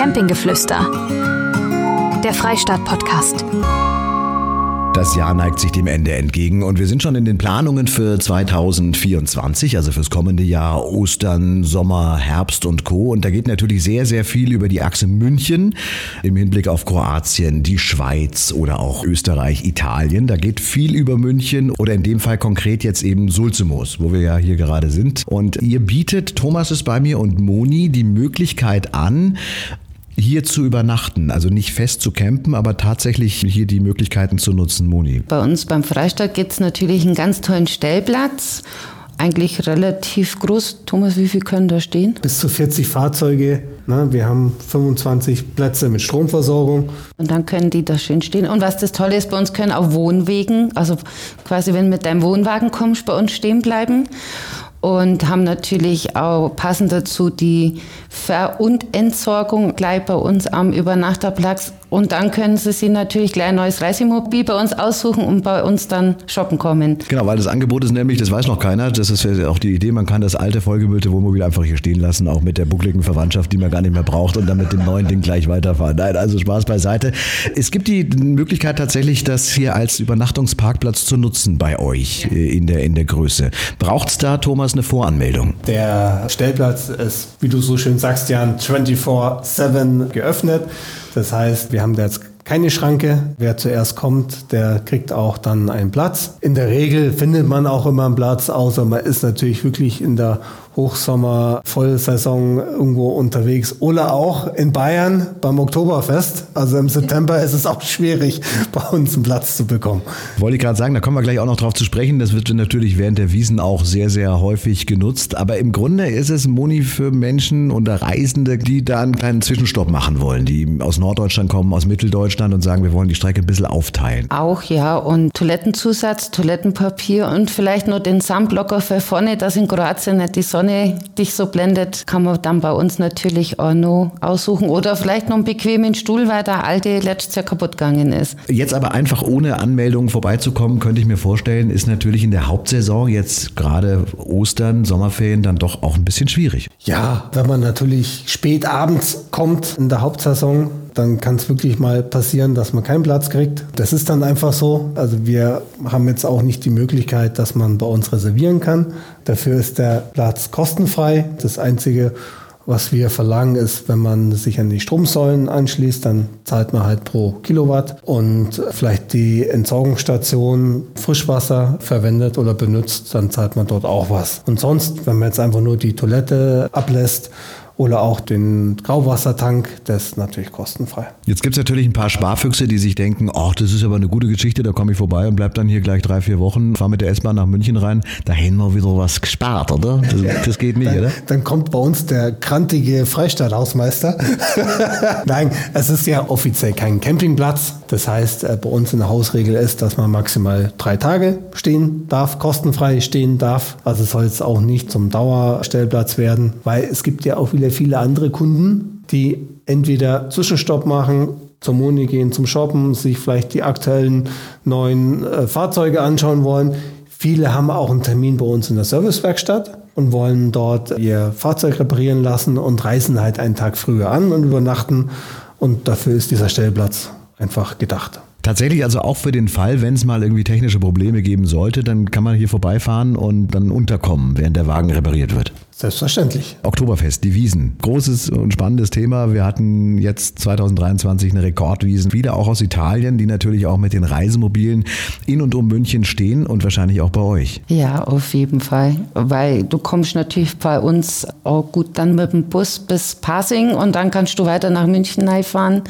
Campinggeflüster. Der Freistaat-Podcast. Das Jahr neigt sich dem Ende entgegen und wir sind schon in den Planungen für 2024, also fürs kommende Jahr Ostern, Sommer, Herbst und Co. Und da geht natürlich sehr, sehr viel über die Achse München im Hinblick auf Kroatien, die Schweiz oder auch Österreich, Italien. Da geht viel über München oder in dem Fall konkret jetzt eben Sulzemos, wo wir ja hier gerade sind. Und ihr bietet, Thomas ist bei mir und Moni, die Möglichkeit an, hier zu übernachten, also nicht fest zu campen, aber tatsächlich hier die Möglichkeiten zu nutzen, Moni? Bei uns beim Freistaat gibt es natürlich einen ganz tollen Stellplatz eigentlich relativ groß. Thomas, wie viel können da stehen? Bis zu 40 Fahrzeuge. Ne? Wir haben 25 Plätze mit Stromversorgung. Und dann können die da schön stehen. Und was das Tolle ist, bei uns können auch Wohnwegen, also quasi wenn du mit deinem Wohnwagen kommst, bei uns stehen bleiben und haben natürlich auch passend dazu die Ver- und Entsorgung gleich bei uns am Übernachterplatz. Und dann können Sie sich natürlich gleich ein neues Reisemobil bei uns aussuchen und bei uns dann shoppen kommen. Genau, weil das Angebot ist nämlich, das weiß noch keiner, das ist auch die Idee, man kann das alte vollgemüllte Wohnmobil einfach hier stehen lassen, auch mit der buckligen Verwandtschaft, die man gar nicht mehr braucht und dann mit dem neuen Ding gleich weiterfahren. Nein, also Spaß beiseite. Es gibt die Möglichkeit tatsächlich, das hier als Übernachtungsparkplatz zu nutzen bei euch äh, in der, in der Größe. Braucht es da, Thomas, eine Voranmeldung? Der Stellplatz ist, wie du so schön sagst, Jan, 24-7 geöffnet. Das heißt, wir haben da jetzt keine Schranke. Wer zuerst kommt, der kriegt auch dann einen Platz. In der Regel findet man auch immer einen Platz, außer man ist natürlich wirklich in der Hochsommer, Vollsaison irgendwo unterwegs oder auch in Bayern beim Oktoberfest. Also im September ist es auch schwierig, bei uns einen Platz zu bekommen. Wollte ich gerade sagen, da kommen wir gleich auch noch drauf zu sprechen. Das wird natürlich während der Wiesen auch sehr, sehr häufig genutzt. Aber im Grunde ist es Moni für Menschen oder Reisende, die da einen kleinen Zwischenstopp machen wollen, die aus Norddeutschland kommen, aus Mitteldeutschland und sagen, wir wollen die Strecke ein bisschen aufteilen. Auch ja, und Toilettenzusatz, Toilettenpapier und vielleicht nur den Sandblocker für vorne, dass in Kroatien nicht die Sonne Sonne dich so blendet, kann man dann bei uns natürlich auch noch aussuchen. Oder vielleicht noch einen bequemen Stuhl, weil der alte letztes Jahr kaputt gegangen ist. Jetzt aber einfach ohne Anmeldung vorbeizukommen, könnte ich mir vorstellen, ist natürlich in der Hauptsaison jetzt gerade Ostern, Sommerferien dann doch auch ein bisschen schwierig. Ja, wenn man natürlich spät abends kommt in der Hauptsaison, dann kann es wirklich mal passieren, dass man keinen Platz kriegt. Das ist dann einfach so. Also wir haben jetzt auch nicht die Möglichkeit, dass man bei uns reservieren kann. Dafür ist der Platz kostenfrei. Das Einzige, was wir verlangen, ist, wenn man sich an die Stromsäulen anschließt, dann zahlt man halt pro Kilowatt und vielleicht die Entsorgungsstation Frischwasser verwendet oder benutzt, dann zahlt man dort auch was. Und sonst, wenn man jetzt einfach nur die Toilette ablässt, oder auch den Grauwassertank, das ist natürlich kostenfrei. Jetzt gibt es natürlich ein paar Sparfüchse, die sich denken, ach, das ist aber eine gute Geschichte, da komme ich vorbei und bleib dann hier gleich drei, vier Wochen, fahre mit der S-Bahn nach München rein, da hätten wir wieder was gespart, oder? Das, das geht nicht, dann, oder? Dann kommt bei uns der krantige Freistaathausmeister. Nein, es ist ja offiziell kein Campingplatz. Das heißt, äh, bei uns in der Hausregel ist, dass man maximal drei Tage stehen darf, kostenfrei stehen darf. Also soll es auch nicht zum Dauerstellplatz werden, weil es gibt ja auch wieder viele andere Kunden, die entweder Zwischenstopp machen, zur Moni gehen zum Shoppen, sich vielleicht die aktuellen neuen äh, Fahrzeuge anschauen wollen. Viele haben auch einen Termin bei uns in der Servicewerkstatt und wollen dort ihr Fahrzeug reparieren lassen und reisen halt einen Tag früher an und übernachten. Und dafür ist dieser Stellplatz einfach gedacht. Tatsächlich also auch für den Fall, wenn es mal irgendwie technische Probleme geben sollte, dann kann man hier vorbeifahren und dann unterkommen, während der Wagen repariert wird. Selbstverständlich. Oktoberfest, die Wiesen. Großes und spannendes Thema. Wir hatten jetzt 2023 eine Rekordwiesen. Wieder auch aus Italien, die natürlich auch mit den Reisemobilen in und um München stehen und wahrscheinlich auch bei euch. Ja, auf jeden Fall. Weil du kommst natürlich bei uns auch gut dann mit dem Bus bis Passing und dann kannst du weiter nach München fahren.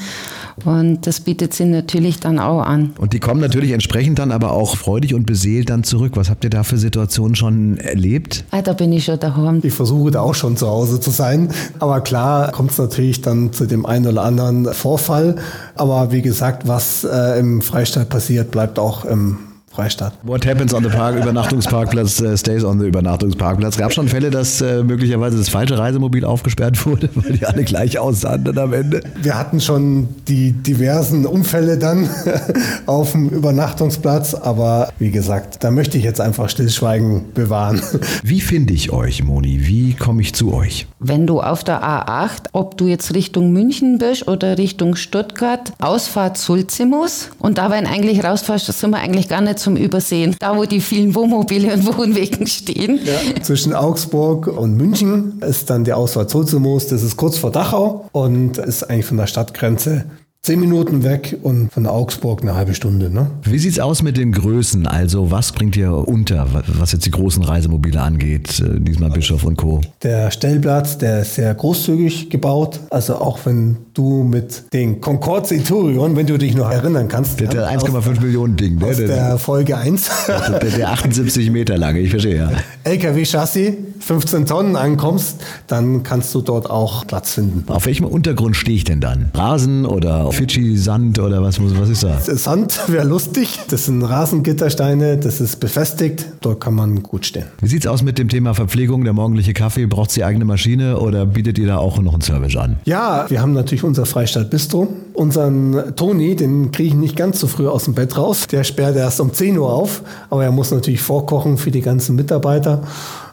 Und das bietet sie natürlich dann auch an. Und die kommen natürlich entsprechend dann aber auch freudig und beseelt dann zurück. Was habt ihr da für Situationen schon erlebt? Ah, da bin ich schon daheim. Ich versuche da auch schon zu Hause zu sein. Aber klar kommt es natürlich dann zu dem einen oder anderen Vorfall. Aber wie gesagt, was äh, im Freistaat passiert, bleibt auch im Freistaat. What happens on the Park, Übernachtungsparkplatz, äh, stays on the Übernachtungsparkplatz. Gab schon Fälle, dass äh, möglicherweise das falsche Reisemobil aufgesperrt wurde, weil die alle gleich aussahen dann am Ende? Wir hatten schon die diversen Unfälle dann auf dem Übernachtungsplatz, aber wie gesagt, da möchte ich jetzt einfach Stillschweigen bewahren. Wie finde ich euch, Moni? Wie komme ich zu euch? Wenn du auf der A8, ob du jetzt Richtung München bist oder Richtung Stuttgart, Ausfahrt Sulzimus und da, wenn eigentlich rausfährst, sind wir eigentlich gar nicht zum Übersehen. Da, wo die vielen Wohnmobile und Wohnwegen stehen. Ja. Zwischen Augsburg und München ist dann die Ausfahrt Sulzimus, das ist kurz vor Dachau und ist eigentlich von der Stadtgrenze zehn Minuten weg und von Augsburg eine halbe Stunde. Ne? Wie sieht's aus mit den Größen? Also was bringt ihr unter, was jetzt die großen Reisemobile angeht, äh, diesmal Bischof und Co.? Der Stellplatz, der ist sehr großzügig gebaut. Also auch wenn du mit den Concorde Centurion, wenn du dich noch erinnern kannst. Der, der 1,5 Millionen Ding, ne? Aus der Folge 1. Der, der 78 Meter lange, ich verstehe, ja. LKW-Chassis, 15 Tonnen ankommst, dann kannst du dort auch Platz finden. Auf welchem Untergrund stehe ich denn dann? Rasen oder Fidschi Sand oder was, was ist da? Sand wäre lustig. Das sind Rasengittersteine, das ist befestigt. Dort kann man gut stehen. Wie sieht es aus mit dem Thema Verpflegung? Der morgendliche Kaffee, braucht sie eigene Maschine oder bietet ihr da auch noch einen Service an? Ja, wir haben natürlich unser Freistaat Bistro. Unseren Toni, den kriege ich nicht ganz so früh aus dem Bett raus. Der sperrt erst um 10 Uhr auf, aber er muss natürlich vorkochen für die ganzen Mitarbeiter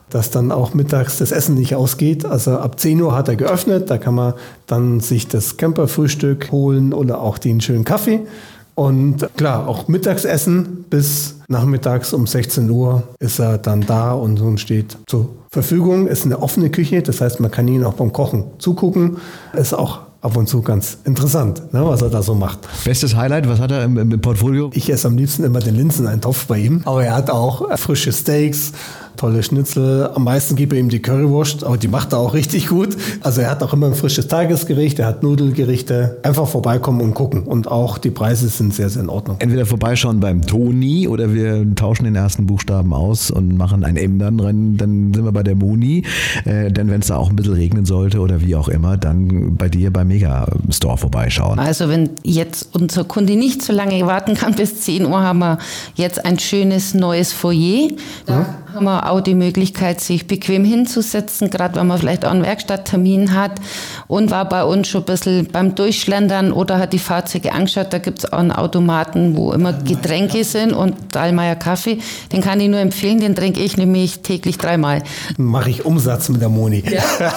dass dann auch mittags das Essen nicht ausgeht. Also ab 10 Uhr hat er geöffnet, da kann man dann sich das Camperfrühstück holen oder auch den schönen Kaffee. Und klar, auch Mittagsessen bis nachmittags um 16 Uhr ist er dann da und so steht zur Verfügung. Ist eine offene Küche, das heißt, man kann ihn auch beim Kochen zugucken. Ist auch ab und zu ganz interessant, ne, was er da so macht. Bestes Highlight, was hat er im, im Portfolio? Ich esse am liebsten immer den Linseneintopf bei ihm, aber er hat auch frische Steaks, tolle Schnitzel. Am meisten gebe ich ihm die Currywurst, aber die macht er auch richtig gut. Also er hat auch immer ein frisches Tagesgericht, er hat Nudelgerichte. Einfach vorbeikommen und gucken. Und auch die Preise sind sehr, sehr in Ordnung. Entweder vorbeischauen beim Toni oder wir tauschen den ersten Buchstaben aus und machen ein M dann drin. Dann sind wir bei der Moni. Äh, denn wenn es da auch ein bisschen regnen sollte oder wie auch immer, dann bei dir beim Megastore vorbeischauen. Also wenn jetzt unser Kunde nicht so lange warten kann, bis 10 Uhr haben wir jetzt ein schönes neues Foyer. Da mhm haben wir auch die Möglichkeit, sich bequem hinzusetzen, gerade wenn man vielleicht auch einen Werkstatttermin hat und war bei uns schon ein bisschen beim Durchschlendern oder hat die Fahrzeuge angeschaut. Da gibt es auch einen Automaten, wo immer Getränke sind und Dahlmeier Kaffee. Den kann ich nur empfehlen, den trinke ich nämlich täglich dreimal. Mache ich Umsatz mit der Moni. Ja.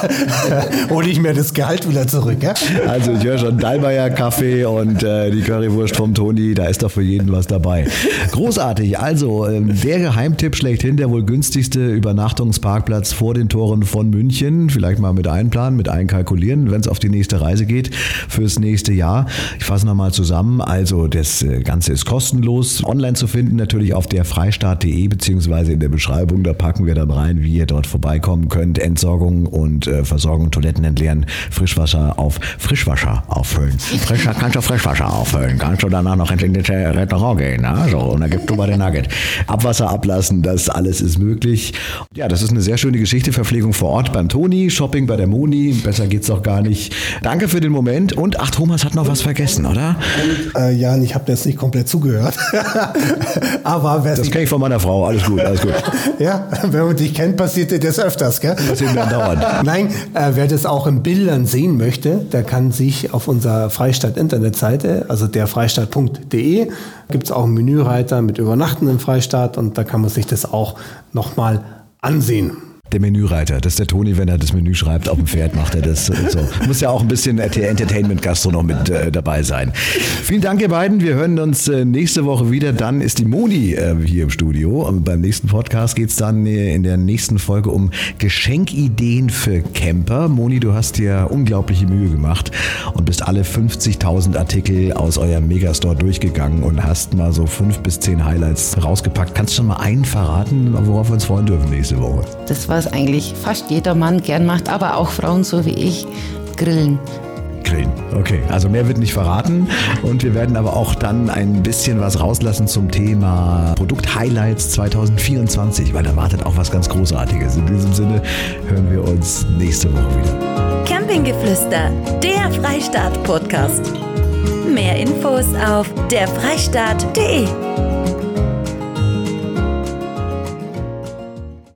Hole ich mir das Gehalt wieder zurück. Ja? Also ich höre schon Dahlmeier Kaffee und äh, die Currywurst vom Toni, da ist doch für jeden was dabei. Großartig. Also ähm, der Geheimtipp schlechthin, der wohl günstigste Übernachtungsparkplatz vor den Toren von München. Vielleicht mal mit einplanen, mit einkalkulieren, wenn es auf die nächste Reise geht fürs nächste Jahr. Ich fasse nochmal zusammen. Also das äh, Ganze ist kostenlos. Online zu finden natürlich auf der freistaat.de beziehungsweise in der Beschreibung. Da packen wir dann rein, wie ihr dort vorbeikommen könnt. Entsorgung und äh, Versorgung, Toiletten entleeren, Frischwasser auf Frischwasser auffüllen. Frischer kannst du Frischwasser auffüllen. Kannst du danach noch ins Restaurant gehen. Ne? Und dann gibst du bei den Nugget. Abwasser ablassen, das alles ist möglich. Ja, das ist eine sehr schöne Geschichte. Verpflegung vor Ort beim Toni, Shopping bei der Moni. Besser geht's doch gar nicht. Danke für den Moment. Und ach, Thomas hat noch was vergessen, oder? Äh, Jan, ich habe jetzt nicht komplett zugehört. Aber das kenne ich von meiner Frau. Alles gut, alles gut. ja, wenn man dich kennt, passiert dir das öfters, gell? Mir dauernd. Nein, äh, wer das auch in Bildern sehen möchte, der kann sich auf unserer Freistaat-Internetseite, also derfreistaat.de, gibt es auch einen Menüreiter mit Übernachten im Freistaat und da kann man sich das auch nochmal ansehen. Der Menüreiter, das ist der Toni, wenn er das Menü schreibt, auf dem Pferd macht er das. So. Muss ja auch ein bisschen Entertainment-Gastro noch mit äh, dabei sein. Vielen Dank, ihr beiden. Wir hören uns äh, nächste Woche wieder. Dann ist die Moni äh, hier im Studio. Und beim nächsten Podcast geht es dann äh, in der nächsten Folge um Geschenkideen für Camper. Moni, du hast dir unglaubliche Mühe gemacht und bist alle 50.000 Artikel aus eurem Megastore durchgegangen und hast mal so fünf bis zehn Highlights rausgepackt. Kannst du schon mal einen verraten, worauf wir uns freuen dürfen nächste Woche? Das war was eigentlich fast jeder Mann gern macht, aber auch Frauen so wie ich, grillen. Grillen. Okay, also mehr wird nicht verraten und wir werden aber auch dann ein bisschen was rauslassen zum Thema Produkt-Highlights 2024, weil da wartet auch was ganz Großartiges. In diesem Sinne hören wir uns nächste Woche wieder. Campinggeflüster, der Freistaat-Podcast. Mehr Infos auf derfreistaat.de.